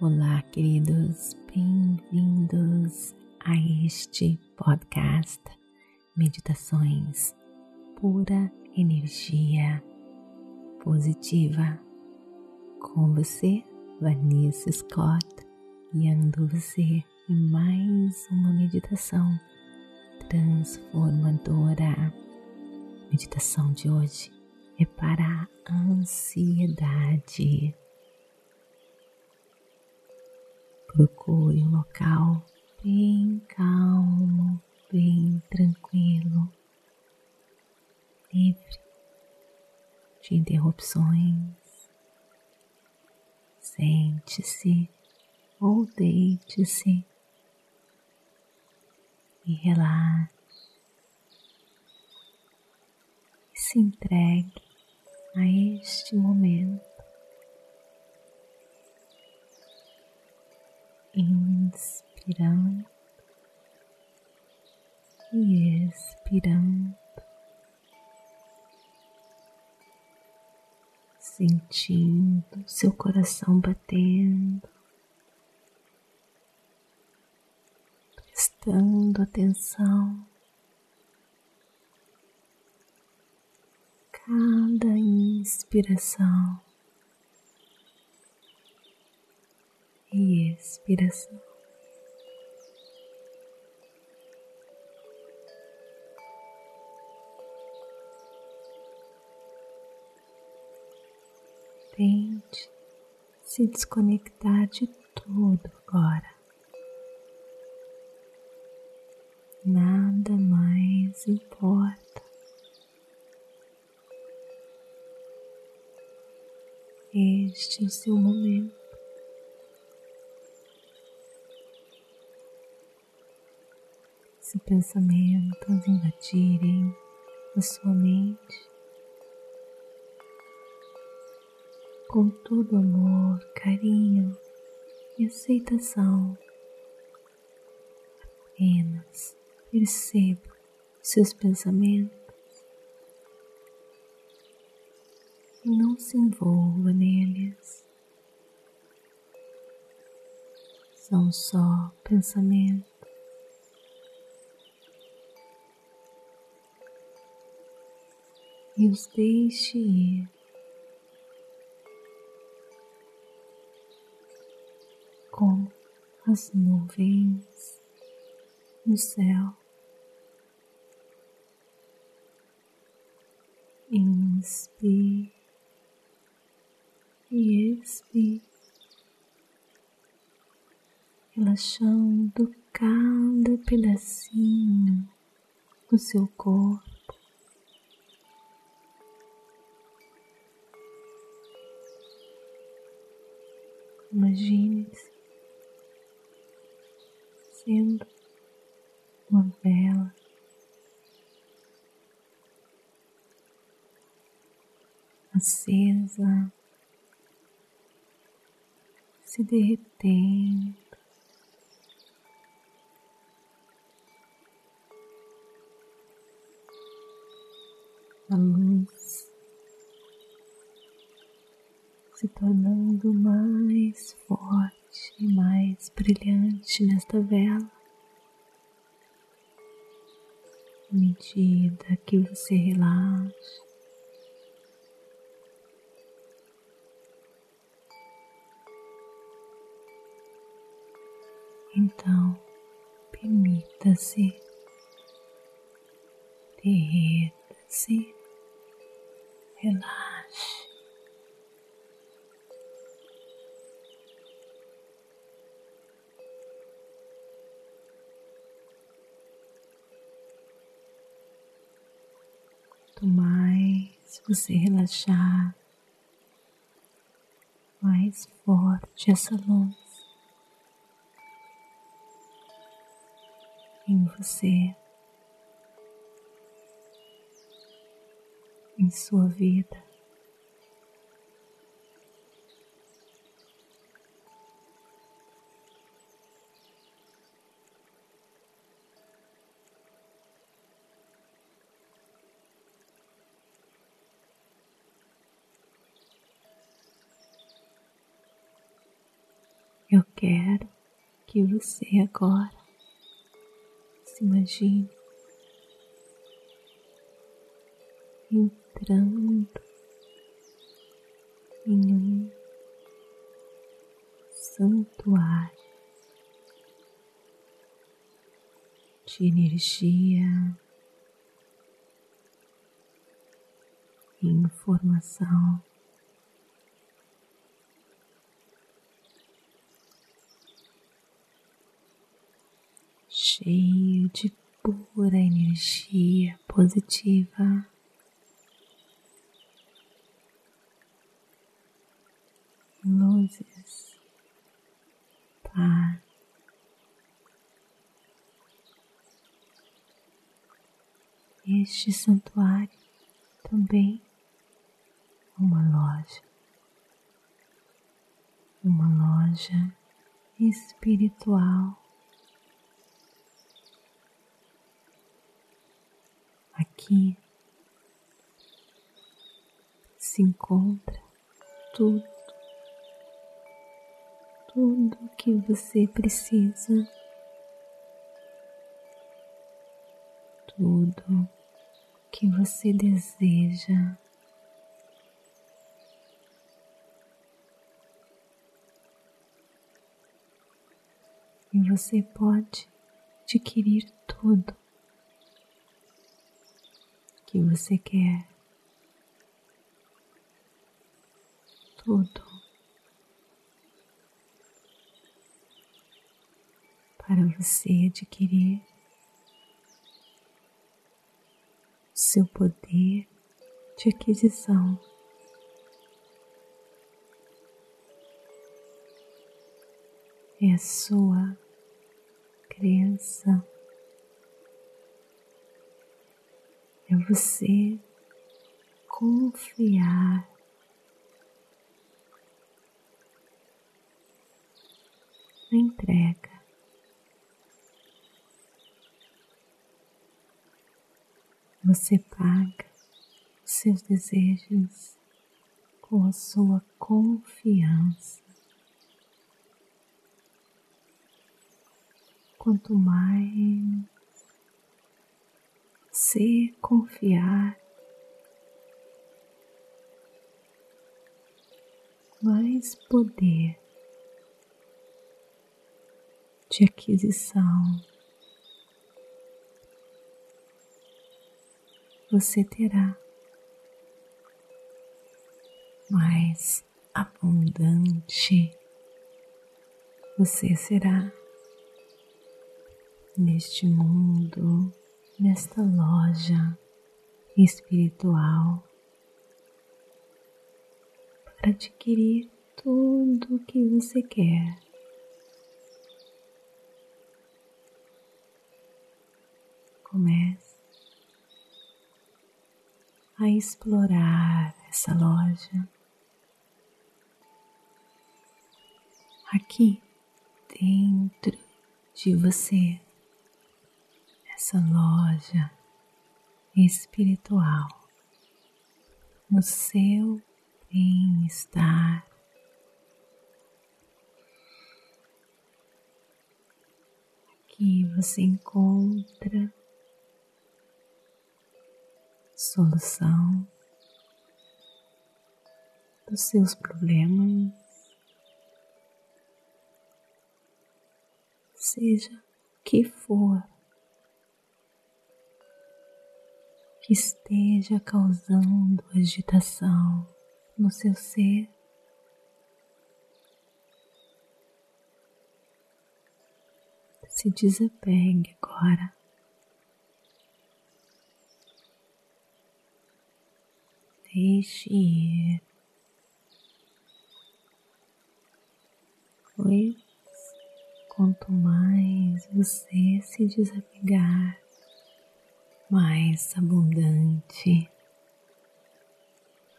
Olá, queridos, bem-vindos a este podcast Meditações Pura Energia Positiva. Com você, Vanessa Scott, guiando você em mais uma meditação transformadora. Meditação de hoje é para a ansiedade. Procure um local bem calmo, bem tranquilo, livre de interrupções. Sente-se ou deite-se e relaxe e se entregue a este momento. Inspirando e expirando, sentindo seu coração batendo, prestando atenção. Cada inspiração e expiração. Tente se desconectar de tudo agora. Nada mais importa. Este é o seu momento. Se pensamentos invadirem a sua mente, com todo amor, carinho e aceitação, apenas perceba seus pensamentos e não se envolva neles. São só pensamentos e os deixe ir. Como as nuvens no céu. Inspire e expire, relaxando cada pedacinho do seu corpo. Imagine-se sendo uma vela acesa, se derretendo. Tornando mais forte e mais brilhante nesta vela. À medida que você relaxa, então permita-se, derreta-se, relaxe. Você relaxar, mais forte essa luz em você, em sua vida. Quero que você agora se imagine entrando em um santuário de energia informação. Cheio de pura energia positiva. Luzes, paz, este santuário também uma loja, uma loja espiritual. Aqui se encontra tudo, tudo que você precisa, tudo que você deseja. E você pode adquirir tudo que você quer. Tudo para você adquirir seu poder de aquisição. É a sua crença, é você confiar na entrega. Você paga os seus desejos com a sua confiança. Quanto mais você confiar, mais poder de aquisição. Você terá mais abundante. Você será neste mundo, nesta loja espiritual para adquirir tudo o que você quer. Comece a explorar essa loja. Aqui dentro de você, essa loja espiritual, no seu bem-estar. Aqui você encontra solução dos seus problemas, seja o que for que esteja causando agitação no seu ser. Se desapegue agora Deixe ir, pois quanto mais você se desapegar, mais abundante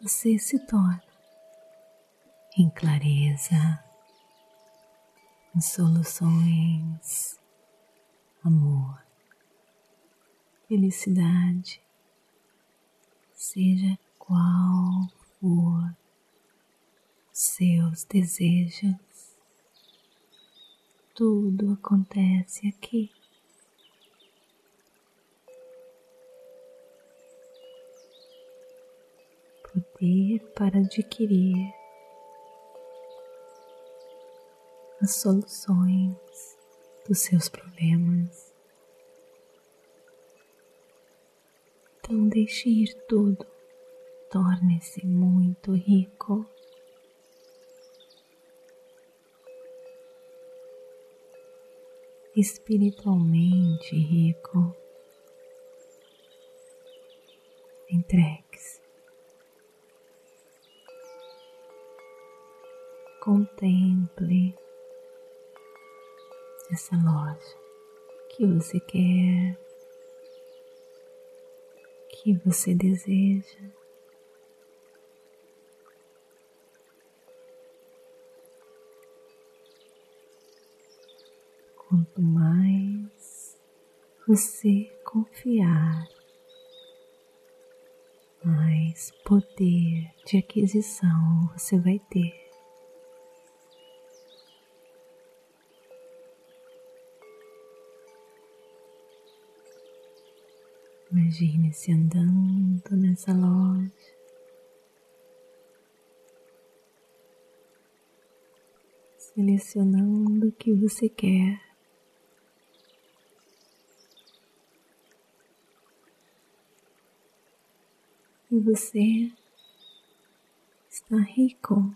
você se torna em clareza, em soluções, amor, felicidade, seja qual for seus desejos, tudo acontece aqui. Poder para adquirir as soluções dos seus problemas. Então, deixe ir tudo, torne-se muito rico. Espiritualmente rico, entregue-se. Contemple essa loja que você quer, que você deseja. Quanto mais você confiar, mais poder de aquisição você vai ter. Imagine-se andando nessa loja. Selecionando o que você quer. E você está rico.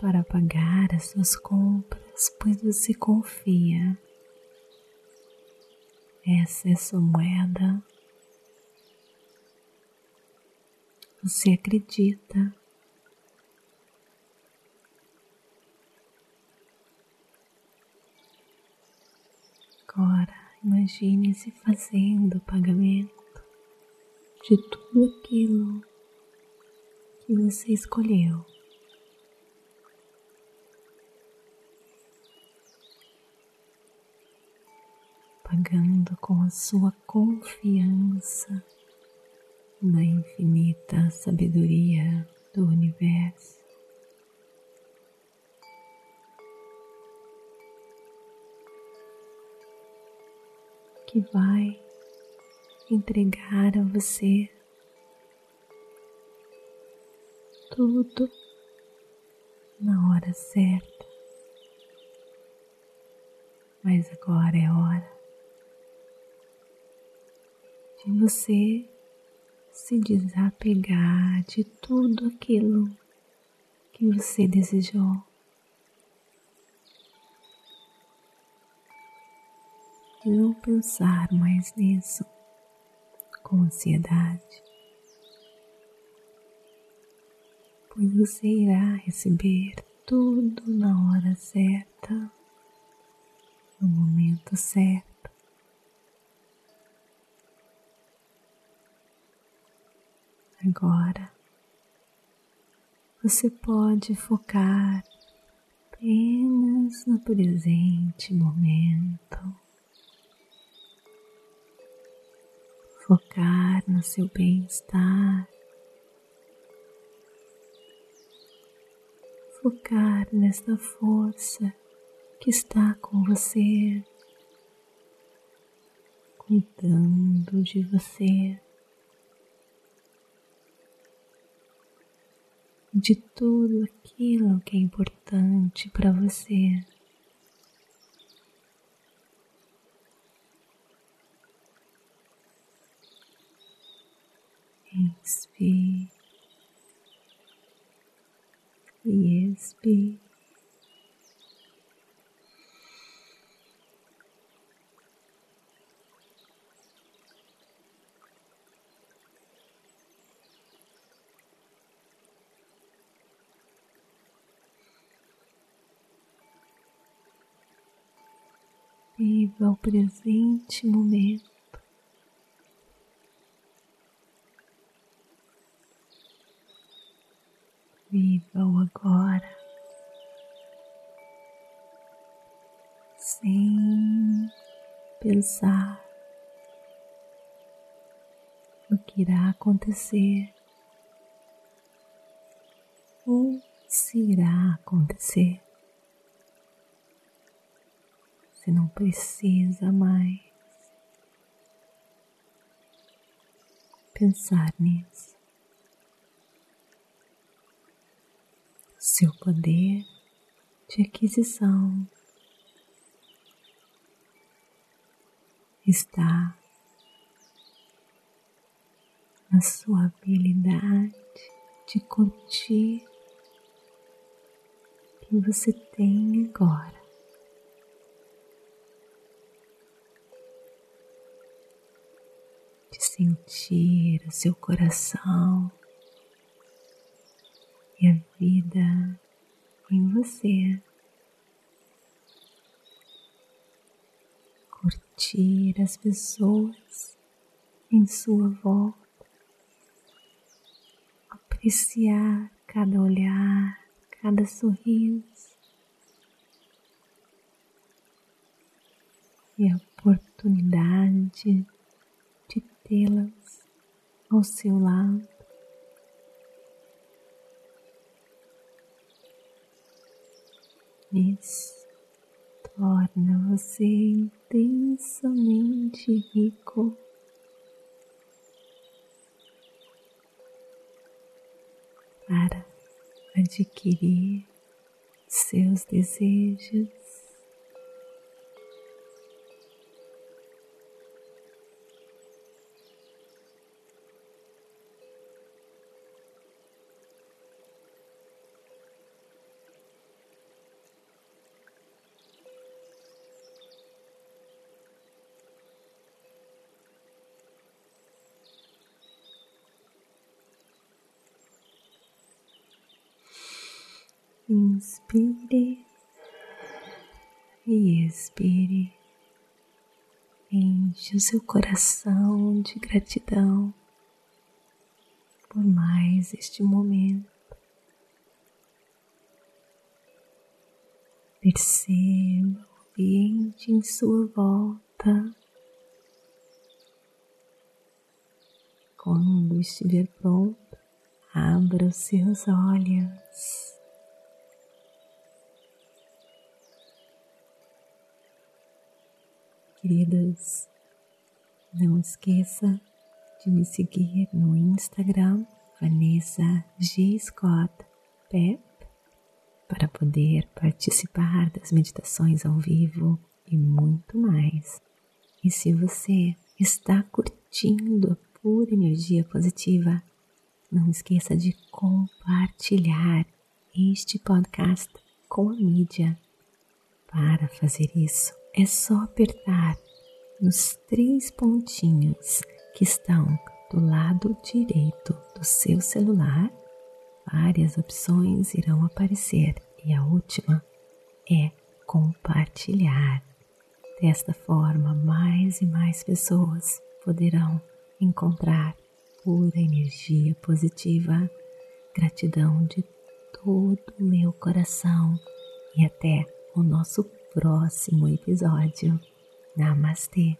Para pagar as suas compras, pois você confia. Essa é sua moeda. Você acredita. Agora imagine-se fazendo o pagamento de tudo aquilo que você escolheu. Pagando com a sua confiança na infinita sabedoria do universo. Que vai entregar a você tudo na hora certa. Mas agora é hora de você se desapegar de tudo aquilo que você desejou. Não pensar mais nisso com ansiedade, pois você irá receber tudo na hora certa, no momento certo. Agora. Você pode focar apenas no presente momento, focar no seu bem-estar, focar nesta força que está com você, cuidando de você. De tudo aquilo que é importante para você. Inspire e expire. Viva o presente momento. Viva o agora, sem pensar no que irá acontecer ou se irá acontecer. Você não precisa mais pensar nisso. Seu poder de aquisição está na sua habilidade de curtir o que você tem agora. De sentir o seu coração e a vida em você. Curtir as pessoas em sua volta, apreciar cada olhar, cada sorriso e a oportunidade de tê-las ao seu lado. Isso torna você intensamente rico. Para adquirir seus desejos Inspire e expire. Enche o seu coração de gratidão por mais este momento. Perceba o ambiente em sua volta. Quando estiver pronto, abra os seus olhos. Queridas, não esqueça de me seguir no Instagram Vanessa G. Scott Pep para poder participar das meditações ao vivo e muito mais. E se você está curtindo a pura energia positiva, não esqueça de compartilhar este podcast com a mídia. Para fazer isso, é só apertar nos três pontinhos que estão do lado direito do seu celular. Várias opções irão aparecer e a última é compartilhar. Desta forma, mais e mais pessoas poderão encontrar pura energia positiva, gratidão de todo o meu coração e até o nosso próximo episódio. Namastê!